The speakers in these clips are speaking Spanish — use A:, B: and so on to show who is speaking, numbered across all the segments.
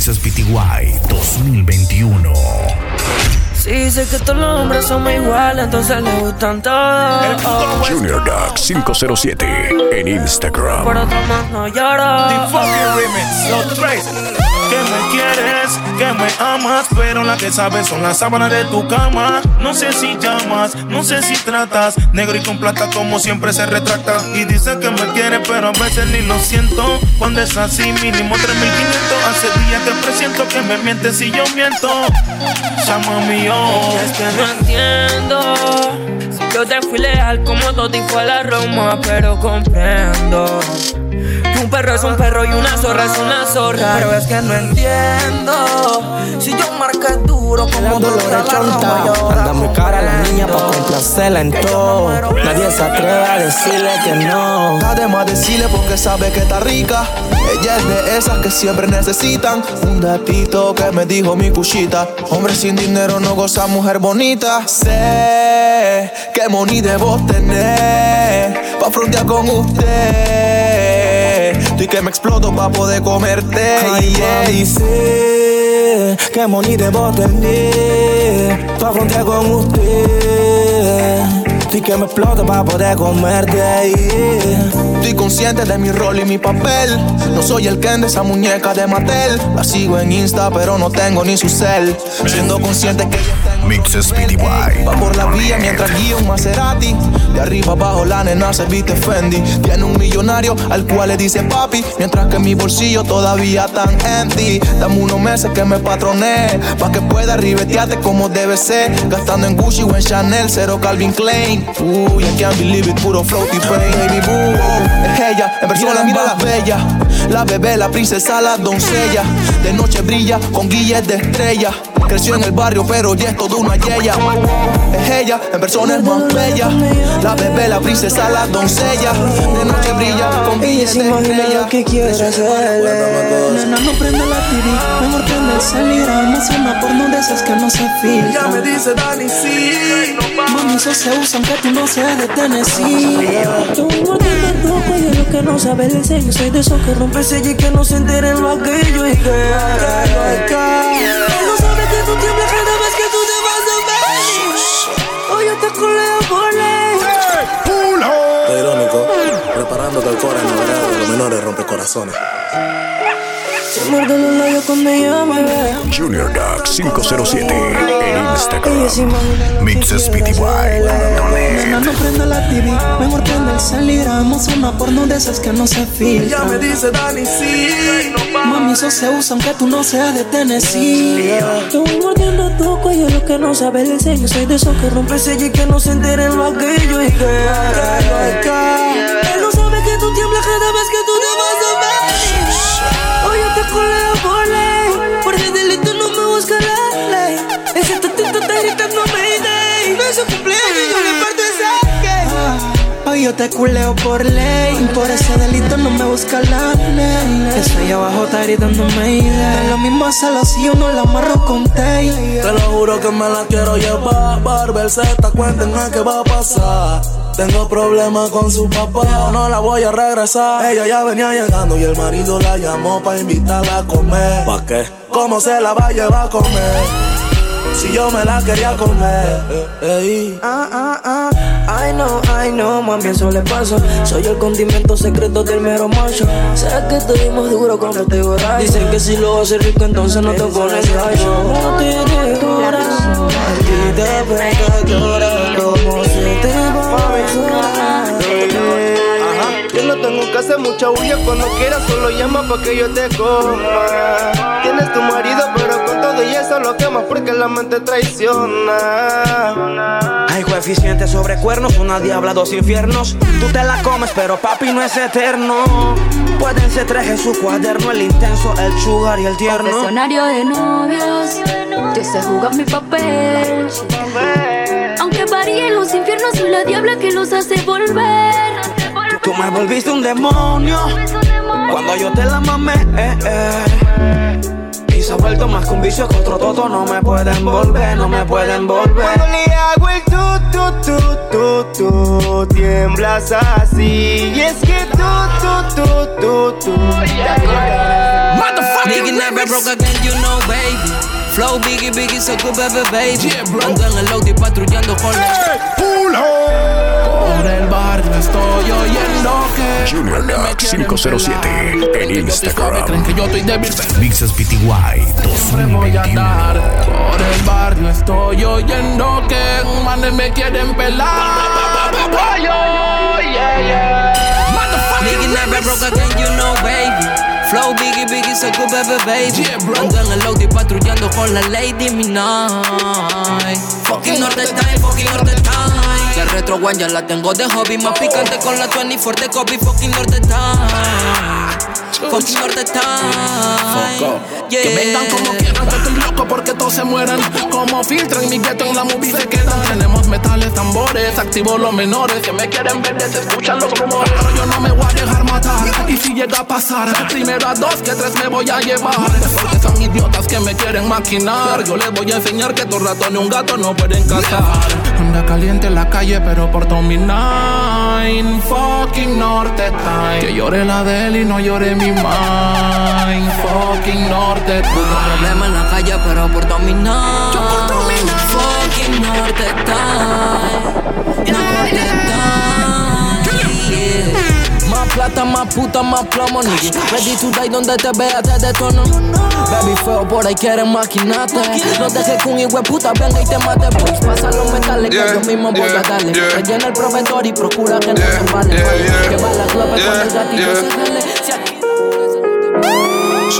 A: Mixes PTY 2021.
B: Sí, sé que todos los hombres somos iguales, entonces le gustan todos.
A: Junior Duck 507 en Instagram.
B: Por otro más no lloro.
C: The fucking remix, los tres que me quieres, que me amas, pero la que sabes son las sábanas de tu cama. No sé si llamas, no sé si tratas, negro y con plata como siempre se retracta. Y dice que me quiere, pero a veces ni lo siento. Cuando es así, mínimo 3500. Hace días que presiento que me mientes si yo miento. Llama mío.
B: Es que no entiendo. Yo te fui leal como todo y fue la Roma, pero comprendo un perro es un perro y una zorra es una zorra. Pero es que no entiendo. Si yo marqué duro como dolor chonta.
D: Anda muy cara la niña pa' complacerla en todo. Nadie se atreve a decirle que no.
E: Además decirle porque sabe que está rica. Ella es de esas que siempre necesitan. Un datito que me dijo mi cuchita. Hombre sin dinero no goza mujer bonita. Sé que money debo tener. Pa' frontear con usted. Y que me exploto pa' poder comerte.
D: Ay, yeah. sé que money debo tener pa' frontear con usted. Y que me exploto para poder comerte ahí.
E: Estoy consciente de mi rol y mi papel. No soy el Ken de esa muñeca de Mattel. La sigo en Insta, pero no tengo ni su cel. Siendo consciente que
A: Mixes PTY.
E: Va por la vía mientras guía un Maserati. De arriba abajo la nena se viste Fendi. Tiene un millonario al cual le dice papi. Mientras que mi bolsillo todavía tan empty. Dame unos meses que me patroné. Pa' que pueda ribetearte como debe ser. Gastando en Gucci o en Chanel, cero Calvin Klein. Uy, I can't believe it, puro floaty pain. Baby boo, es ella, en persona mira la bella. La bebé, la princesa, la doncella. De noche brilla con guilles de estrella. Creció en el barrio, pero ya es toda una yeya. Es ella, en persona es más bella. La bebé, la princesa, la doncella. De noche brilla con guilles de estrella.
D: que quiere hacerle.
F: Nena, no prende la TV, mejor prende el salir. Almas una porno de esas que no se filtran.
C: Ya me dice Dani, sí.
F: Mami, eso se usa aunque tú no seas de Tennessee. Yo mordiendo tu cuello, lo que no sabe el sello. Soy de esos que rompe sello y que no se enteren lo aquello. Y que, no sabe que
G: rompe corazones.
F: Se muerde los labios cuando ella me ve.
A: Junior Duck 507 en Instagram.
F: que
A: Mixes PTY.
F: no prende la TV, mejor prende el salir. Hagamos una porno de esas que no se
C: Ya me dice Dani, sí.
F: Mami, eso se usa aunque tú no seas de Tennessee. Yo voy mordiendo tu cuello, lo que no sabe el sello. Soy de esos que rompe sello y que no se enteren lo aquello. Y que, Él yo te culeo por ley. Por ese delito no me busca la ley. Ahí abajo está gritando Mayday. Lo mismo hacerlo si yo no la amarro con tay.
G: Te lo juro que me la quiero llevar. Barber Z, cuenten a qué va a pasar. Tengo problemas con su papá, no la voy a regresar. Ella ya venía llegando y el marido la llamó para invitarla a comer. ¿Pa' qué? ¿Cómo se la va a llevar a comer? Si yo me la quería comer. Ey.
F: Ah, ah, ah. Ay no, ay no, mami, eso le pasa. Soy el condimento secreto del mero macho. Sé que estuvimos duro cuando te borracho. Dicen que si lo haces rico, entonces no te pones gallo. No tienes corazón, a ti te pega llorar. Como se te va a
H: Yo no tengo que hacer mucha bulla cuando quieras, solo llama pa' que yo te coma. Tienes tu marido, y eso lo quemas porque la mente traiciona.
I: Hay coeficiente sobre cuernos, una diabla, dos infiernos. Tú te la comes, pero papi no es eterno. Pueden ser tres en su cuaderno, el intenso, el sugar y el tierno.
J: Confesionario de novios, yo sé jugar mi papel. Aunque varíen los infiernos, soy la diabla que los hace volver.
I: Tú me volviste un demonio cuando yo te la mamé. eh, eh. Y se ha vuelto más que un vicio que otro toto. No me pueden volver, no me pueden volver.
H: Cuando le hago el tu, tu, tu, tu, tu, tiemblas así. Y es que tú, tú, tú, tú, tú.
K: Nigga never broke again, you know, baby. Flow biggie, biggie, so good, baby, baby. Ando en el Audi patrullando con la.
L: Por el barrio estoy oyendo que
A: Junior Duck 507 en Instagram.
L: Creen que yo estoy débil,
A: Mixes PTY
L: siempre voy a
A: 2021.
L: andar. Por el barrio estoy oyendo que manes me quieren pelar. Yeah, yeah.
K: Nigga never broke again, you know, baby. Flow biggie, biggie, so good, baby, baby. Ando en el Audi patrullando con la Lady Midnight. Fucking Norte Time, fucking Norte Time. Que retro one ya la tengo de hobby. Más picante con la 24 de copy. Fucking Norte Time. Fucking Norte Time. Yeah.
L: Que vengan como quieran, que estoy loco porque todos se mueran. Como filtran mi gueto en la movie se quedan. Tenemos metales, tambores, activo los menores. Que me quieren ver, se escuchan los rumores. Pero yo no me voy a dejar matar. Y si llega a pasar, primero a dos que tres me voy a llevar. Porque son idiotas que me quieren maquinar. Yo les voy a enseñar que dos ratones y un gato no pueden cazar. Anda caliente en la calle, pero por mi nine. Fucking norte time. Que llore la de él y no llore mi mind. Fucking norte time.
K: problema en la calle, pero por dominar.
L: Yo por.
K: Fucking Norte Time. Norte Time. Yeah. Más plata, más puta, más plomo, nigga. Ready to die donde te vea, te detono. Baby feo, por ahí quieren maquinarte. No dejes que un hijo puta venga y te mate. Boys, pasa los metales
M: Yeah,
K: que yo mismo voy a darle. Rellena el proveedor y procura que no se
M: yeah, yeah.
K: Lleva la clave con el
M: yeah.
K: se jale.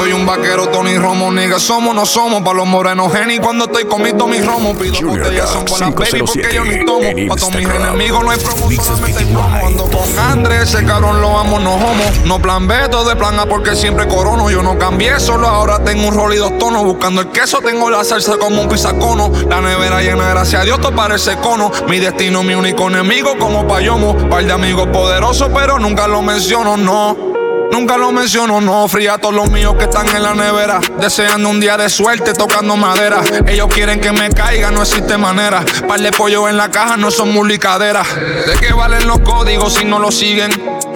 M: Soy un vaquero, Tony Romo, nigga, somos, no somos pa' los morenos, geni. Cuando estoy comiendo mis romos, pido botellas, son buenas baby, porque yo ni
A: 507
M: tomo. Pa' todos mis enemigos no hay promo, solamente promo. Ando con Andrés, ese cabrón lo amo, no homo. No plan B, todo de plan A, porque siempre corono. Yo no cambié, solo ahora tengo un rol y dos tonos. Buscando el queso, tengo la salsa como un pizzacono. La nevera llena, gracias a Dios, todo parece cono. Mi destino, mi único enemigo, como payomo. Par de amigos poderosos, pero nunca lo menciono, no. Nunca lo menciono, no. Fría todos los míos que están en la nevera. Deseando un día de suerte, tocando madera. Ellos quieren que me caiga, no existe manera. Par de pollo en la caja, no son mulicaderas. ¿De qué valen los códigos si no los siguen?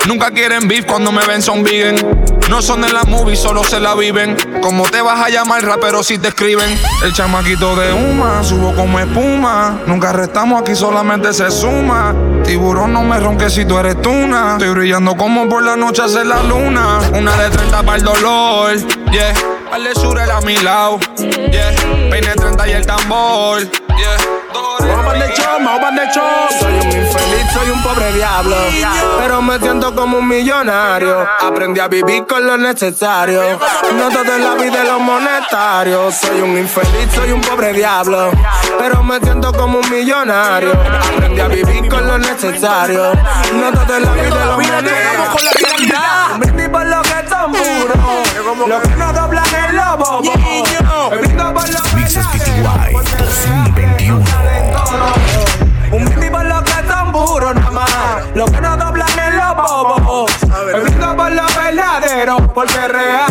M: Nunca quieren beef cuando me ven son vegan. No son de la movie, solo se la viven. Como te vas a llamar rapero si te escriben? El chamaquito de Uma, subo como espuma. Nunca restamos aquí, solamente se suma. Tiburón, no me ronques si tú eres tuna. Estoy brillando como por la noche hace la luna. Una de 30 para el dolor, yeah. Al de sur a mi lado, yeah. Peine 30 y el tambor, yeah.
N: De show, de show. Soy un infeliz, soy un pobre diablo. Pero me siento como un millonario. Aprendí a vivir con lo necesario. No todo en la vida es lo monetario. Soy un infeliz, soy un pobre diablo. Pero me siento como un millonario. Aprendí a vivir necesario. No todo en la vida con la realidad. Brindis por lo que son puros. Lo que no doblan es lo bobo. Me brindo por lo que
A: Mixes PTY
N: nadie.
A: 2021.
N: Un brindis por lo que son puros nada más. Lo que no doblan es brindo por lo verdadero, porque es real.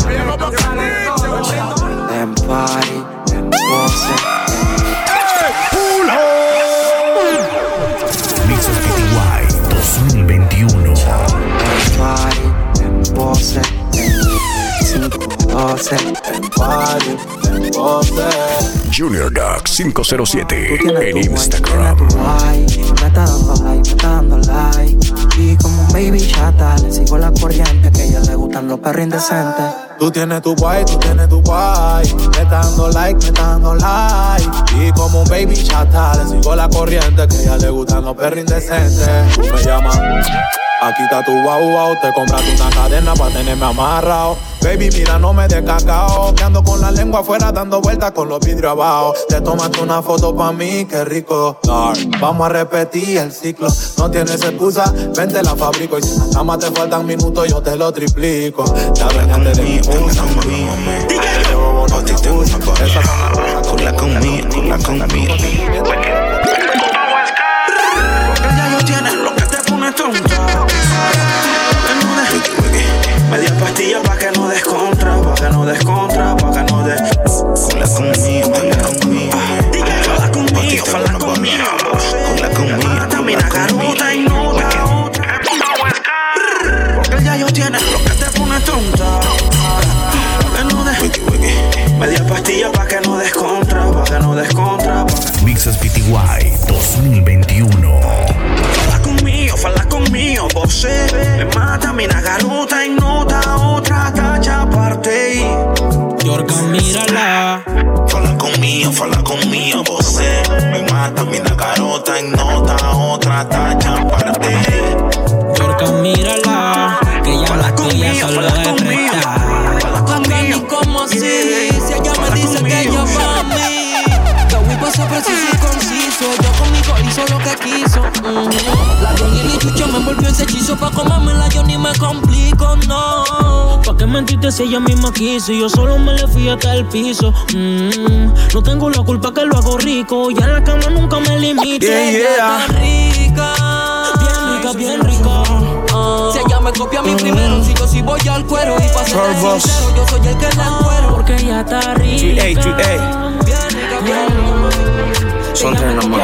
O: Pose. Party, pose.
A: Junior Duck 507
O: Tú tienes
A: en Instagram.
O: tienes tu guay. Me está dando like, me está dando like. Y como un baby chata, le sigo la corriente. Que a ella le gustan los perros indecentes.
L: Tú tienes tu guay, tú tienes tu guay. Me está dando like, me está dando like. Y como un baby chata, le sigo la corriente. Que a ella le gustan los perros indecentes. Me llaman. Aquí está tu guau guau, te compraste una cadena para tenerme amarrado. Baby, mira, no me des cacao. Que ando con la lengua afuera dando vueltas con los vidrios abajo. Te tomaste una foto pa' mí, qué rico. Vamos a repetir el ciclo. No tienes excusa, vente la fabrico. Y si la cama te faltan minutos, yo te lo triplico. Ya venían de mi gusta. Esas son las cosas
I: Cula conmigo, Jula conmigo,
P: jula conmigo.
I: Jula conmigo, jula conmigo.
P: Jula conmigo, también garota y no la otra.
I: Porque
O: ya yo tiene lo que te pone tonta. Media pastilla pa' que no descontra, pa' que no descontra.
I: Mixes PTY 2021.
O: Fala conmigo, fala conmigo, vos me
P: mata, mi nagaro mata, mi garota en nota, otra tacha aparte.
Q: Yorka, mírala, que ya la tuya solo es prestar.
B: Conmigo como así, si ella me dice que ella va a mí. Yo voy pa' ser preciso y conciso. Yo conmigo hizo lo que quiso. Mm. La Johnny y Chucho me envolvió ese hechizo. Pa' comérmela yo ni me complico, no.
Q: ¿Pa' qué mentirte si ella misma quiso? Y yo solo me le fui hasta el piso. Mm, no tengo la culpa que lo hago rico. Ya en la cama nunca me limite.
B: Yeah, yeah. Está rica.
Q: Bien rica, bien rica. Ah.
B: Si ella me copia a mí primero, si yo sí voy al cuero y pa' ser sincero, yo soy el que la encuero.
Q: Porque ella está rica.
I: 3A, 3A.
B: Bien rica, bien rica.
I: Son tres nomás.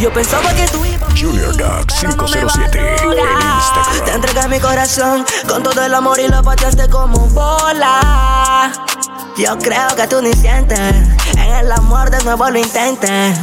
B: Yo pensaba que tú ibas
R: Junior Dog 507 en
B: Te
R: Instagram.
B: entregué mi corazón con todo el amor y lo pateaste como bola. Yo creo que tú ni sientes, en el amor de nuevo lo intenté.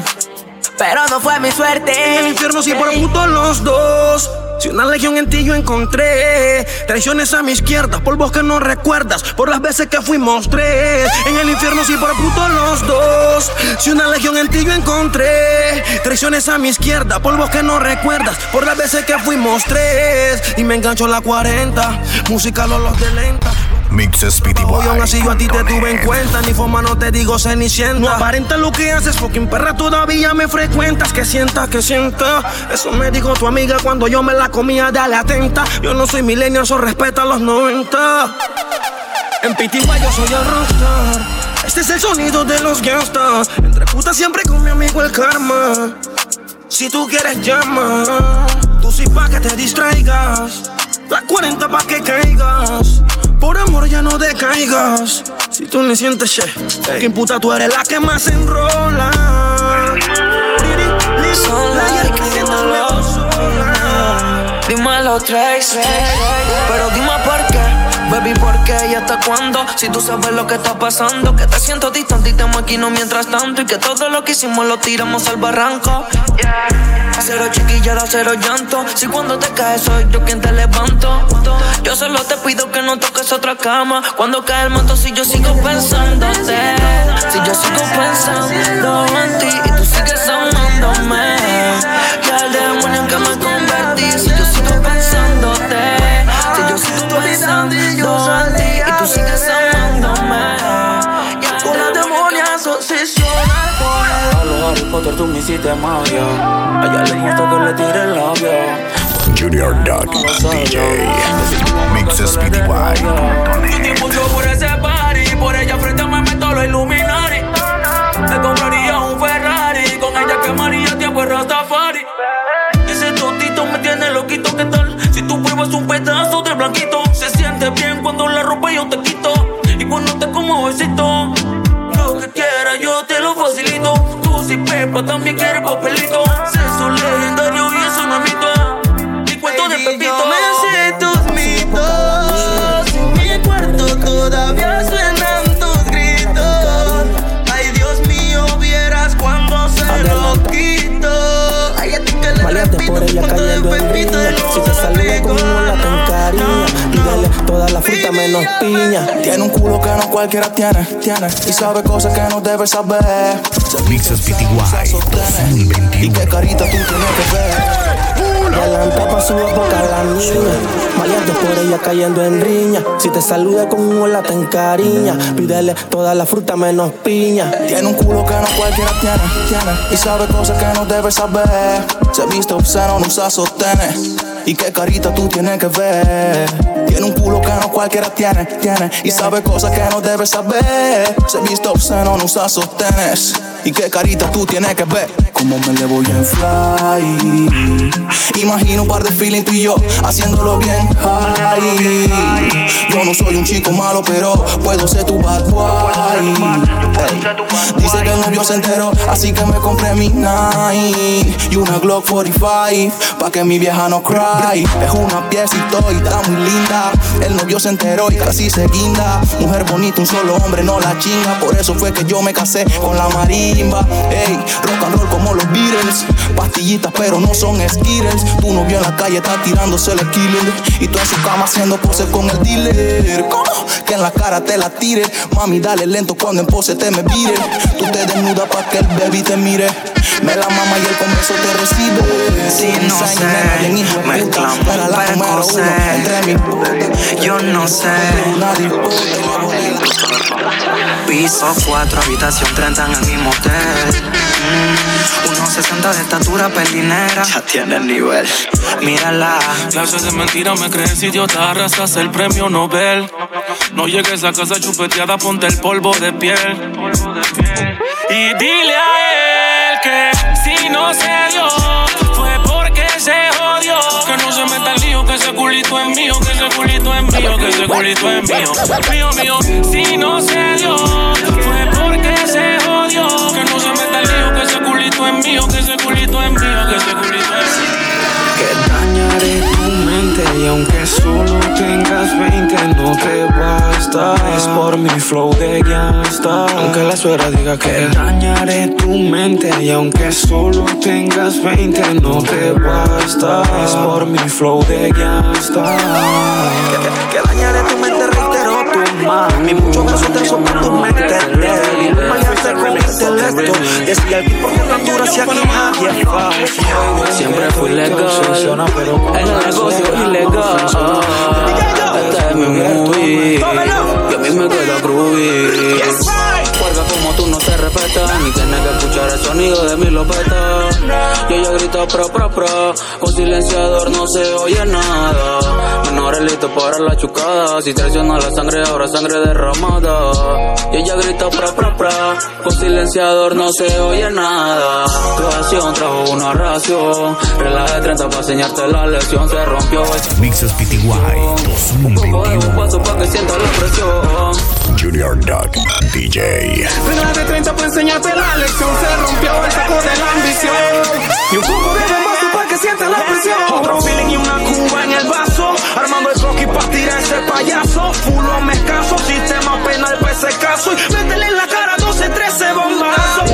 B: Pero no fue mi suerte.
I: En el infierno sí por puto los dos. Si una legión en ti yo encontré. Traiciones a mi izquierda, polvos que no recuerdas Por las veces que fuimos tres En el infierno sí por puto los dos. Si una legión en ti yo encontré. Traiciones a mi izquierda, polvos que no recuerdas Por las veces que fuimos tres Y me engancho la 40 Música los de lenta
R: Mixes PTY.
I: y aún así yo a ti te tuve en cuenta. Ni forma no te digo cenicienta. No aparenta lo que haces, fucking perra, todavía me frecuentas. Que sienta, que sienta. Eso me dijo tu amiga cuando yo me la comía, dale atenta. Yo no soy millennial, eso respeta a los 90. En Pitigua yo soy el rockstar. Este es el sonido de los gangsters. Entre putas siempre con mi amigo el karma. Si tú quieres llama, tú sí pa' que te distraigas. La 40 pa' que caigas. Por amor ya no decaigas. Si tú ni sientes che, que puta tú eres la que más enrola. Que sola.
B: Dímelo, Trace. Pero dime por qué. Baby, ¿por qué y hasta cuándo? Si tú sabes lo que está pasando, que te siento distante y te maquino mientras tanto. Y que todo lo que hicimos lo tiramos al barranco. Cero chiquillada, cero llanto. Si cuando te caes soy yo quien te levanto. Yo solo te pido que no toques otra cama. Cuando cae el manto, si yo sigo pensándote. Si yo sigo pensando en ti y tú sigues amándome. Ya el demonio en que me convertí. Si yo sigo pensándote. Si yo sigo pensando en ti y tú sigues amándome.
A: A Potter tú me hiciste magia. A ella le gusta que le tire el labio.
R: Junior Dog DJ. Mixes PTY.
B: tiempo yo por ese party Por ella frente me meto los Illuminati Me compraría un Ferrari Con ella quemaría tiempo en Rastafari Ese totito me tiene loquito, ¿qué tal? Si tú pruebas un pedazo de blanquito Se siente bien cuando la ropa yo te quito Y cuando te como besito Si Pepa también quieres papelito
Q: Pídele toda la fruta menos piña.
E: Tiene un culo que no cualquiera tiene, tiene. Y sabe cosas que no debe saber.
R: Mixes PTY
E: Y
R: 2021.
E: qué carita tú tienes que ver.
Q: Y adelanta pa' su boca la niña. Maleante por ella cayendo en riña. Si te saluda con un hola te encariña. Pídele toda la fruta menos piña.
E: Tiene un culo que no cualquiera tiene, tiene. Y sabe cosas que no debe saber. Se viste obsceno, no usa sostenes. Y qué carita tú tienes que ver. Tiene un culo que no cualquiera tiene, tiene. Y sabe cosas que no debe saber. Se viste obsceno, no usa sostenes. Y qué carita tú tienes que ver. Cómo me le voy a fly. Imagino un par de feeling tú y yo haciéndolo bien high. Yo no soy un chico malo, pero puedo ser tu bad boy. Ey. Dice que el novio se enteró, así que me compré mi nine y una Glock 45 pa' que mi vieja no cry. Es una piecito y está muy linda. El novio se enteró y casi se guinda. Mujer bonita, un solo hombre no la chinga. Por eso fue que yo me casé con la marimba. Ey, rock and roll como los Beatles. Pastillitas, pero no son Skittles. Tu novio en la calle está tirándose el killer. Y tú en su cama haciendo poses con el dealer. ¿Cómo? Que en la cara te la tire. Mami, dale lento cuando en pose te me vire. Tú te desnudas pa' que el baby te mire. Me la mama y el comienzo te recibe.
S: Si no sé, mezclamos percocet.
E: Entre mis
S: Yo no sé. Piso 4, habitación 30 en el mismo hotel. Mm, unos 60 de estatura pelinera. Ya tiene el nivel. Mírala.
J: Clases de mentira me crees idiota, arrasas el premio Nobel. No llegues a casa chupeteada, ponte el polvo de piel. Y dile a él que si no se dio, fue porque se jodió. Que no se meta el lío, que ese culito es mío, que ese culito es mío, que ese culito es mío. Mío, mío, si no se dio, mío, que ese culito es mío, que ese culito es mío.
S: Que dañaré tu mente y aunque solo tengas 20 no te basta. Es por mi flow de gangsta. Aunque la suegra diga que dañaré tu mente y aunque solo tengas 20 no te basta. Es por mi flow de gangsta. Que, que dañaré tu mami. Muchos besos te son tu mente débil. Malearte con intelecto. Decía el tipo tan dura si aquí nadie es fácil.
T: Siempre fui legal el negocio ilegal. Este es mi movie. Y a mí me queda groovy. Respetas, ni tienes que escuchar el sonido de mi lopeta. Yo ya grito pro pro pro, con silenciador no se oye nada. Menores listos para la chucada, si traiciona la sangre, ahora sangre derramada. Y ella grita pro pro pro, con silenciador no se oye nada. Tu acción trajo una ración, relaje 30 para enseñarte la lección, se rompió
A: Mixes PTY
T: un
A: 2021.
T: paso para que sienta la presión.
A: Junior Duck DJ.
I: Regla de 30 para enseñarte la lección. Se rompió el saco de la ambición. Y un poco de vaso para que sientas la presión. Otro feeling y una cuba en el vaso. Armando el croquis para tirar ese payaso. Fulo me caso, sistema penal para ese caso. Y métele en la cara 12, 13 bombazos.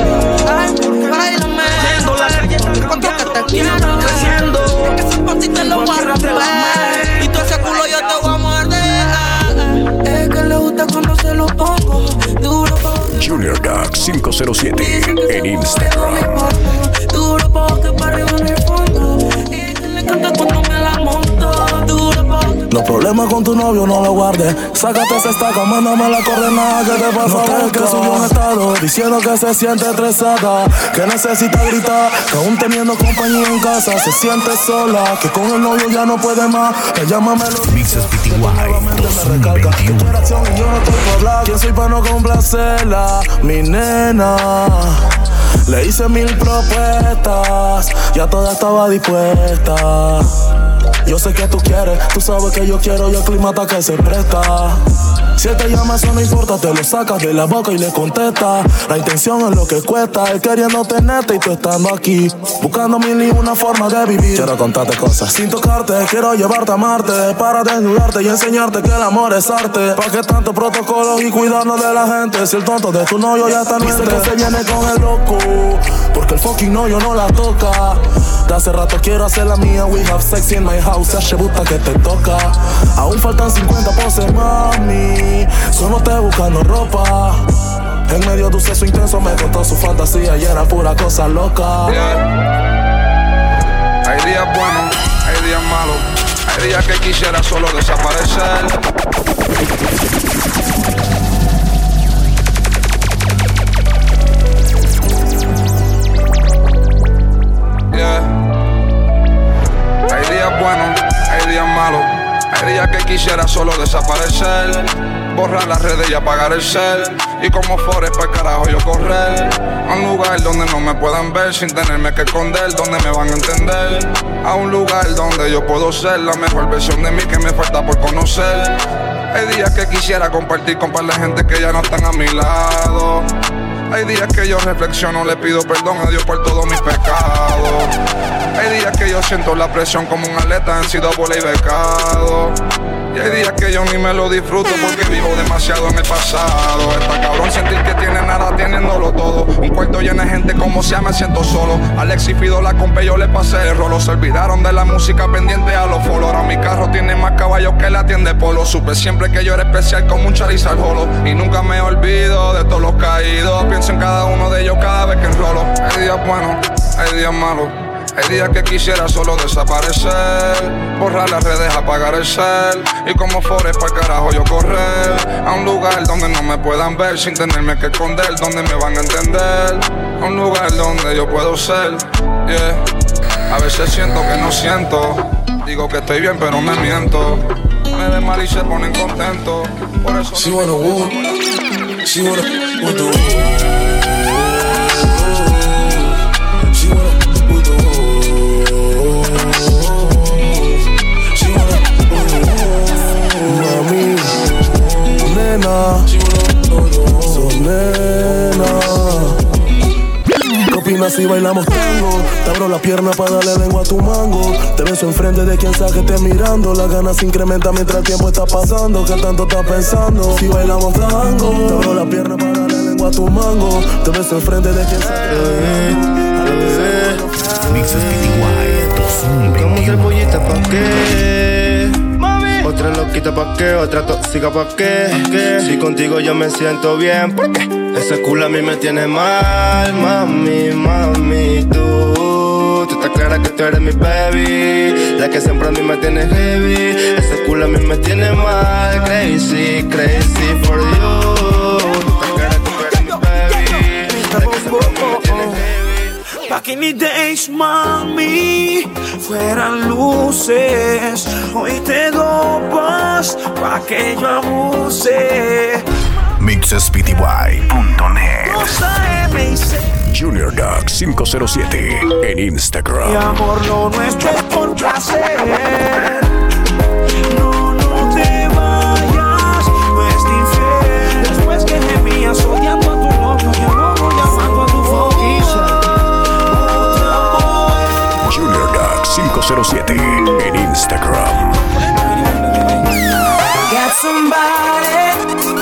B: Báilame.
I: Viendo la calle está
B: te
I: cambiando.
B: Quiero.
I: está creciendo.
B: Ese te lo voy a romper. Y todo ese culo yo te voy a morder. Es que le gusta cuando se lo pongo.
A: Junior Duck 507 en Instagram.
G: Los problemas con tu novio no lo guardes. Sácate esa estaca, mándame la coordenada que te pasa. No que subió un estado diciendo que se siente estresada, que necesita gritar, que aún teniendo compañía en casa se siente sola, que con el novio ya no puede más. Que llámame los
A: Mixes PTY
G: nuevamente me recarga. Que tu
A: 2021.
G: oración y yo no estoy por hablar. ¿Quién soy para no complacerla? Mi nena. Le hice mil propuestas, ya toda estaba dispuesta. Yo sé que tú quieres, tú sabes que yo quiero y el clima está que se presta. Si él te llama, eso no importa, te lo sacas de la boca y le contesta. La intención es lo que cuesta, él queriendo tenerte y tú estando aquí. Buscando mil y una forma de vivir. Quiero contarte cosas sin tocarte, quiero llevarte a Marte. Para desnudarte y enseñarte que el amor es arte. ¿Para qué tanto protocolo y cuidarnos de la gente? Si el tonto de tu novio ya está nuestro. que se viene con el loco, porque el fucking novio no la toca. De hace rato quiero hacer la mía, we have sex in my house, se buta que te toca. Aún faltan 50 poses, mami, solo estoy buscando ropa. En medio de un sexo intenso me contó su fantasía y era pura cosa loca.
M: Hay días buenos, hay días malos, hay días que quisiera solo desaparecer. Solo desaparecer. Borrar las redes y apagar el cel. Y como Forest para carajo yo correr. A un lugar donde no me puedan ver sin tenerme que esconder, donde me van a entender. A un lugar donde yo puedo ser la mejor versión de mí que me falta por conocer. Hay días que quisiera compartir con par de gente que ya no están a mi lado. Hay días que yo reflexiono, le pido perdón a Dios por todos mis pecados. Hay días que yo siento la presión como un atleta han sido y becado. Y hay días que yo ni me lo disfruto porque vivo demasiado en el pasado. Está cabrón sentir que tiene nada teniéndolo todo. Un cuarto lleno de gente como sea me siento solo. Alex y Fido la compré, yo le pasé el rolo. Se olvidaron de la música pendiente a los follow. Ahora mi carro tiene más caballos que la tienda de polo. Supe siempre que yo era especial como un Charizard Holo. Y nunca me olvido de todos los caídos. Pienso en cada uno de ellos cada vez que enrolo. Hay días buenos, hay días malos. Hay días que quisiera solo desaparecer, borrar las redes, apagar el cel y como Forest para carajo yo correr a un lugar donde no me puedan ver sin tenerme que esconder, donde me van a entender, a un lugar donde yo puedo ser. Yeah. A veces siento que no siento, digo que estoy bien pero me miento. Me ven mal y se ponen contentos, por eso.
G: She wanna woo, she wanna woo nena, so nena. ¿Qué opinas si bailamos tango? Te abro la pierna para darle lengua a tu mango. Te beso enfrente de quien sabe que esté mirando. Las ganas se incrementan mientras el tiempo está pasando. ¿Qué tanto estás pensando? Si bailamos tango, te abro la pierna para darle lengua a tu mango. Te beso enfrente de quien sabe
A: Mixes PTY
H: Buscamos cebollita pa' qué Otra loquita pa' qué, otra tóxica pa' qué. Si contigo yo me siento bien, ¿por qué? Ese culo a mí me tiene mal, mami, mami, tú. Tú estás clara que tú eres mi baby La que siempre a mí me tiene heavy. Ese culo a mí me tiene mal, crazy, crazy for you
I: Pa' que mis days, mami, fueran luces. Hoy te dopas pa' que yo abuse.
A: MixesPTY.net. Junior Duck 507 en
I: Mi
A: Instagram.
I: amor, lo nuestro es por placer.
A: 507 en Instagram.
I: Got somebody,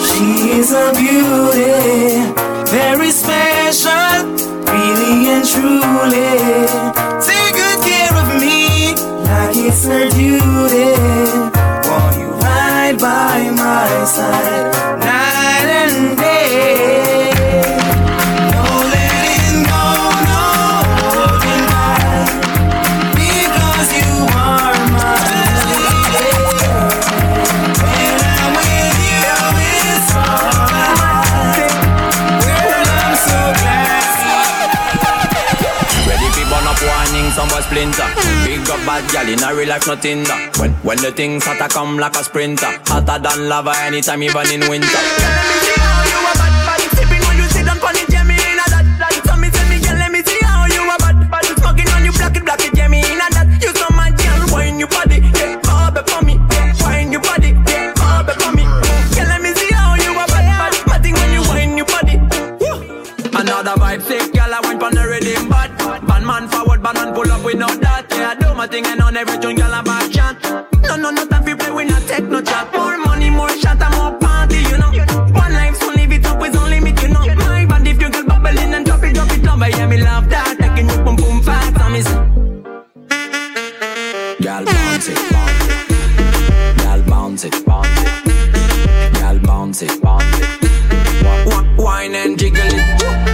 I: she is a beauty, very special, really and truly. Take good care of me, like it's her duty. Want you right by my side, night and day. Y'all in a real life, nothing da. When, when the things hotter come like
A: a sprinter. Hotter than lava anytime, even in winter.
B: Let me see how
I: you a bad, bad. You sit it,
B: in a. So me tell me, let me see how you a bad, bad. On you, black it, black it, in a. You so body, yeah. For me, body, yeah. For me. Let me see how you a bad, bad. When you body. Another vibe, sick, girl, I went on the rhythm, bad. Bad man for ban man pull up with no that. Yeah, I do my thing and on every tune, girl, I back chat. No, no, no time for play, we not take no chat. More money, more shot, and more party, you know. One life, so live it up, is only limit, you know. My band, if you get bubbling and drop it, drop it, love, yeah, me love that. Taking you boom, boom, fast, me say, Girl, bounce it, bounce it. Girl, bounce it, bounce it. Girl, bounce it, bounce it. Wine and jiggle it.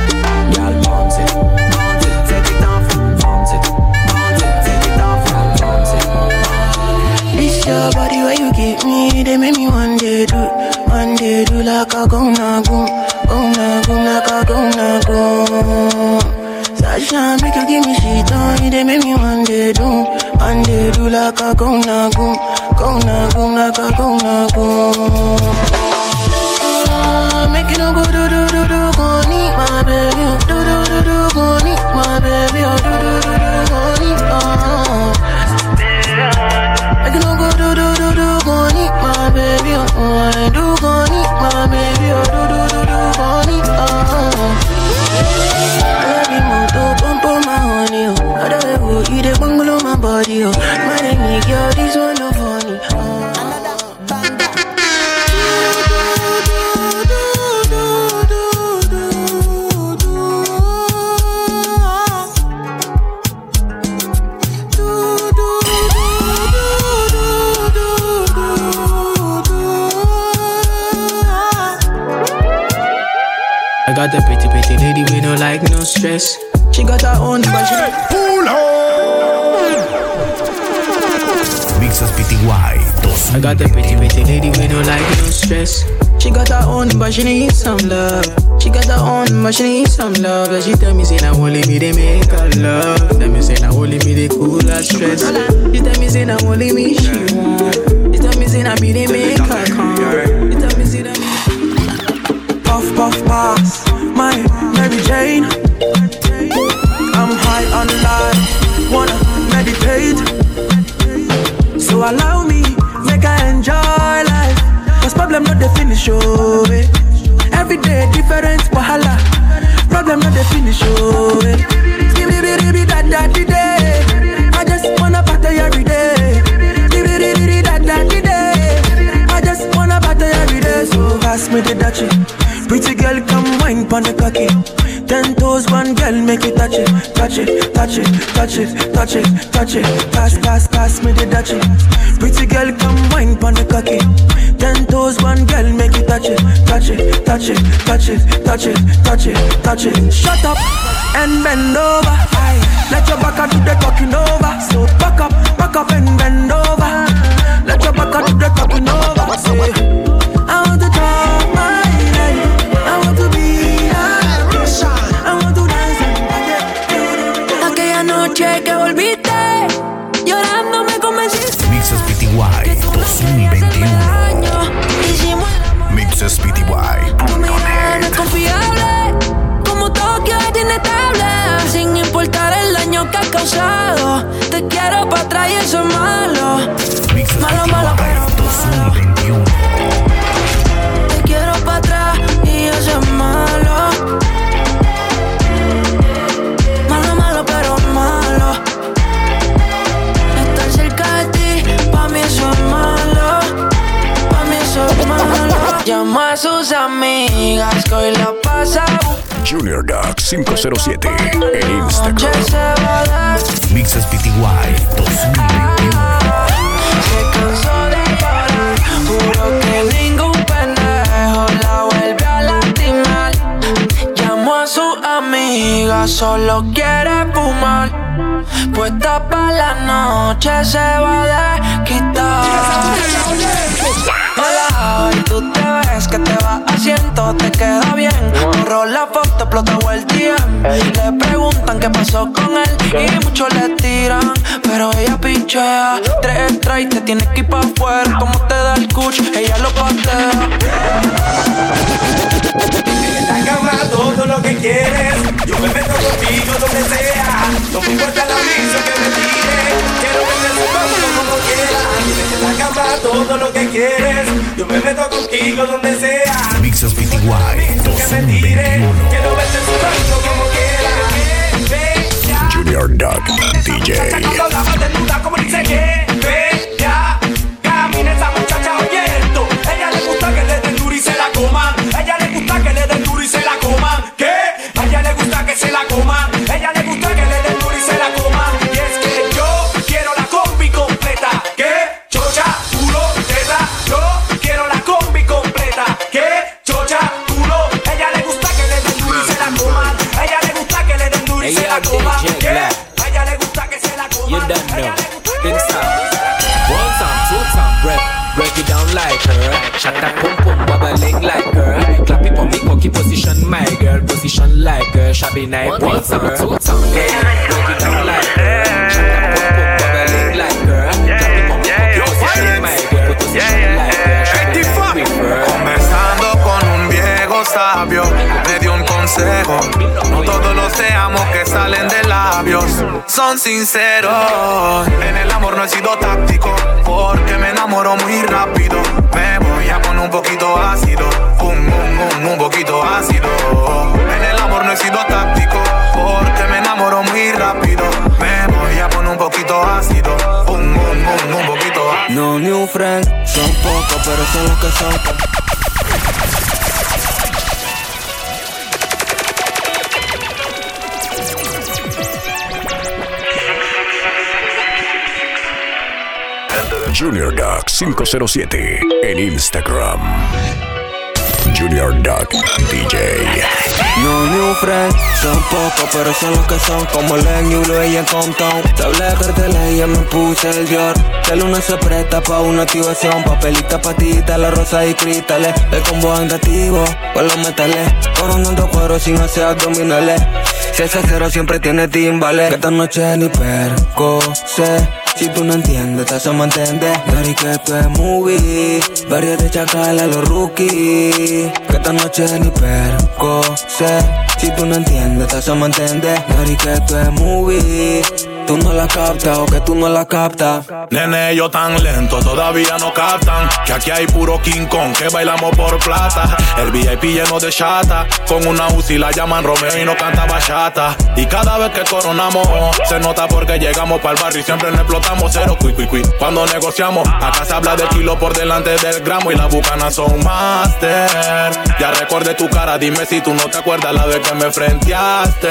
U: Your body where you give me, they make me one day do, one day do like a gonna go, gonna go like a gonna go. Sasha make you give me shit on, they make me one day do, one day do like a gonna go, gonna go like a gonna go. Ah, Make you no go do do do do go need my baby, do do do do go need my baby, oh. do do do
R: got that pretty, pretty lady with no like, no stress. She got her own, but she
A: Pull Mixes PTY
R: I got that pretty, pretty lady with no like, no stress. She got her own, but she need some love. She got her own, but she need some love. And she tell me, say, now only me they make her love. Tell me, say, now only me they cool her stress. She tell me, say, now only me she want. She tell me, say, now me they make her calm. She tell me, say, that me
B: Puff, puff, pass. Mary Jane. I'm high on life. Wanna meditate. So allow me, make I enjoy life. Cause problem not the finish, oh. eh. Every day different wahala. Problem not the finish, oh. eh. I just wanna party every day. I just wanna party every day. So pass me the dutchie. Pretty girl, come wine pon the cocky. Ten toes, one girl, make it touch it, touch it, touch it, touch it, touch it, touch it. Pass, pass, pass me the dutchie. Pretty girl, come wine pon the cocky. Ten toes, one girl, make it touch it, touch it, touch it, touch it, touch it, touch it, touch it. Shut up and bend over. Let your back do the talking over. So back up, back up and bend over.
V: Llama a sus amigas que hoy la pasa
A: Junior Duck 507 en Instagram. Mixes PTY 2021
V: Se cansó de llorar, juro que ningún pendejo la vuelve a lastimar. Llamó a su amiga, solo quiere fumar. Puesta pa' la noche se va a desquitar. Hola, hoy tú te ves que te vas haciendo, te queda bien. Borró la foto, explotó el DM. Le preguntan qué pasó con él y muchos le tiran, pero ella pinchea. Tres extra y te tienes que ir pa' afuera. Como te da el cuch, ella lo patea.
I: En la cama todo lo que quieres. Yo me meto contigo donde sea. No me importa la misa que me tire. Quiero que me suba como quieras. En la cama todo lo que quieres. Yo me meto contigo donde sea. Que tire.
A: 2021
I: Quiero verte sudando como quieras.
A: Junior Duck DJ
C: Comenzando con un viejo sabio, me dio un consejo. No todos los te que salen de labios son sinceros. En el amor no he sido táctico, porque me enamoro muy rápido. Me voy a poner un poquito ácido, un, un, un, un poquito
W: son.
A: Junior Duck 507 en Instagram. Junior Duck DJ.
W: No new friends, son pocos, pero son los que son Como Len y y en Compton de carteles y me puse el Dior Que luna se presta pa' una activación Papelita, patita, la rosa y cristales El combo andativo con los metales Coronando cuero sin hacer abdominales Si ese cero siempre tiene timbales Que esta noche ni perco sé si tú no entiendes, te hacemos entender. Dari que esto es movie. Varios de chacal a los rookies. Que esta noche ni perco sé. Si tú no entiendes, te hacemos entender. Dari que esto es movie. Tú no la captas o que tú no la captas.
J: Nene, yo tan lento, todavía no captan Que aquí hay puro King Kong, que bailamos por plata. El VIP lleno de chata Con una UCI la llaman Romeo y no canta bachata. Y cada vez que coronamos Se nota porque llegamos para el barrio y siempre nos explotamos. Cero cui Cuando negociamos, acá se habla de kilo por delante del gramo Y las bucanas son master Ya recordé tu cara, dime si tú no te acuerdas La vez que me frenteaste.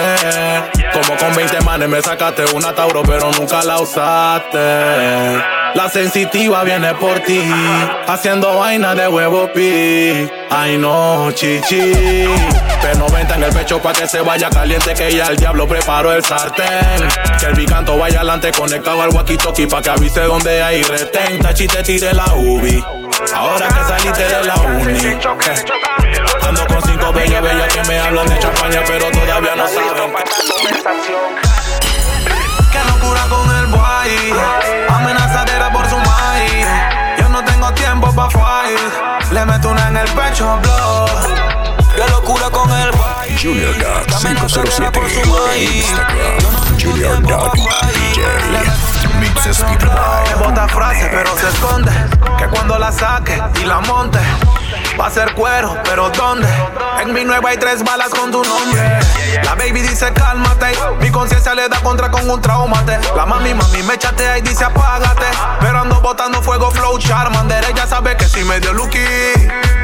J: Como con 20 manes me sacaste una Tauro pero nunca la usaste la sensitiva viene por ti, haciendo vaina de huevo pi. Ay no, chichi. P90 en el pecho pa' que se vaya caliente, que ya el diablo preparó el sartén. Que el bicanto vaya adelante conectado al walkie-talkie pa' que avise donde hay retén. Tachi te tire la ubi. Ahora que saliste de la uni. Ando con cinco bellas, bellas que me hablan de champaña, pero todavía no saben.
C: Amenazadera por su maíz. Yo no tengo tiempo pa' fight. Le meto una en el pecho, blow. Qué locura con el boy.
A: Junior Duck 507 en Instagram. Junior Duck DJ. Mixes
C: bota frase, pero se esconde. Que cuando la saque y la monte, pero ¿dónde? En mi nueva hay tres balas con tu nombre. La baby dice cálmate. Mi conciencia le da contra con un traumate. La mami, mami me chatea y dice apágate. Pero ando botando fuego, flow, Charmander. Ella sabe que sí me dio lucky.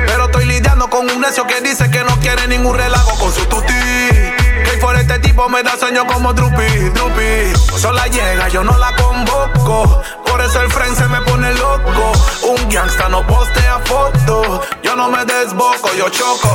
C: Pero estoy lidiando con un necio que dice que no quiere ningún relajo con su tuti. Por este tipo me da sueño como Drupi, Drupi. Sola llega, yo no la convoco. Por eso el friend se me pone loco. Un gangsta no postea foto. Yo no me desboco, yo choco.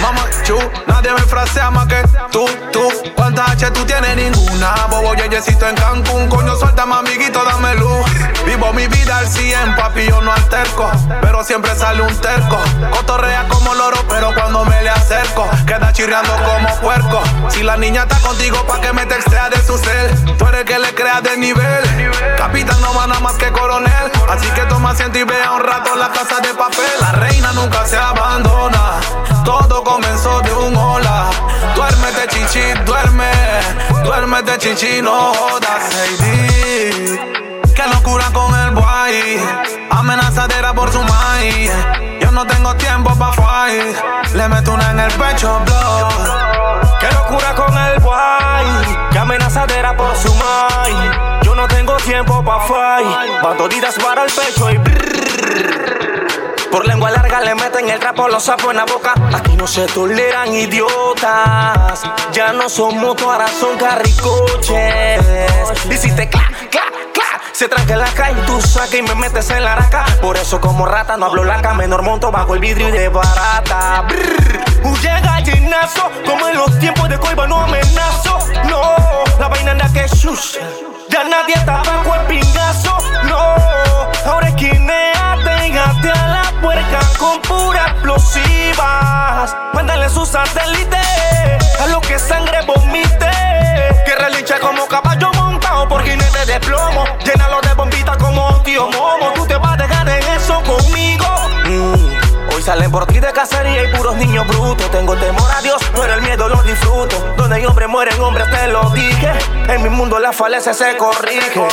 C: Mamá, chu, nadie me frasea más que tú, tú. ¿Cuántas H tú tienes? Ninguna. Bobo yeyecito en Cancún. Coño, suéltame, amiguito, dame luz. Vivo mi vida al 100, papi, yo no alterco. Pero siempre sale un terco. Cotorrea como loro, pero cuando me le acerco, queda chirriando como puerco. Si la niña está contigo, pa' que me textea de su cel. Tú eres que le creas de nivel. Capitán no va nada más que coronel. Así que toma asiento y vea un rato la casa de papel. La reina nunca se abandona. Todo comenzó de un hola. Duérmete, chichi, duerme. Duérmete, chichi, no jodas, Heidi. Qué locura con el boy. Amenazadera por su maíz. Yo no tengo tiempo pa' fight. Le meto una en el pecho, blow.
I: Qué locura con el boy. Qué amenazadera por su maíz. Yo no tengo tiempo pa' fight. Bandolitas para el pecho y por lengua larga le meten el trapo, los sapos en la boca. Aquí no se toleran idiotas. Ya no son motos, ahora son carricoches. Y si te cla, cla, cla, se tranca en la calle tú sacas y me metes en la araca. Por eso como rata no hablo laca, menor monto bajo el vidrio y de barata. Brrr. Llega gallinazo, como en los tiempos de coiba no amenazo. No, la vaina anda que shush. Ya nadie está bajo el pingazo. No, ahora esquineate y a la puerca con puras explosivas. Mándale su satélite a lo que sangre vomite. Que relincha como caballo montado por jinete de plomo. Llénalo Salen por ti de cacería y puros niños brutos. Tengo temor a Dios, pero el miedo lo disfruto. Donde hay hombres mueren hombres, te lo dije. En mi mundo la falencia se corrige.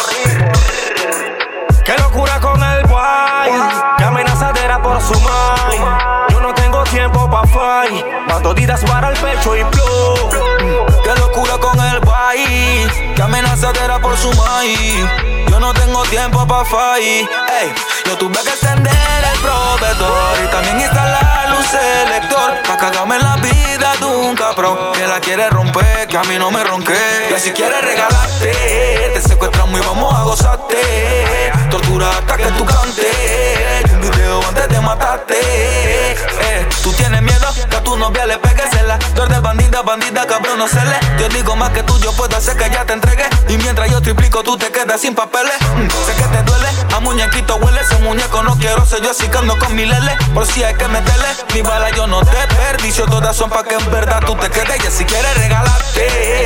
I: Qué locura con el boy. Qué amenazadera por su mind. Yo no tengo tiempo pa' fight. Bandolitas para el pecho y blow.
E: Qué locura con el boy. Qué amenazadera por su maíz.
X: Tengo tiempo pa' fallar. Ey, yo tuve que extender el proveedor y también instalar luz selector. Pa' cagarme en la vida de un cabrón que la quiere romper, que a mí no me ronque. Y si quieres regalarte, te secuestramos y vamos a gozarte. Tortura hasta que tú cantes. Antes de matarte. Eh, tú tienes miedo que a tu novia le pegues en la. Tú bandida, bandida, cabrón, no se le. Yo digo más que tú, yo puedo hacer que ya te entregue. Y mientras yo triplico, tú te quedas sin papeles. Mm, sé que te duele, a muñequito huele. Ese muñeco no quiero ser yo así que con mi lele. Por si hay que meterle, mi bala yo no te desperdicio. Todas son pa' que en verdad tú te quedes. Y si quieres regalarte,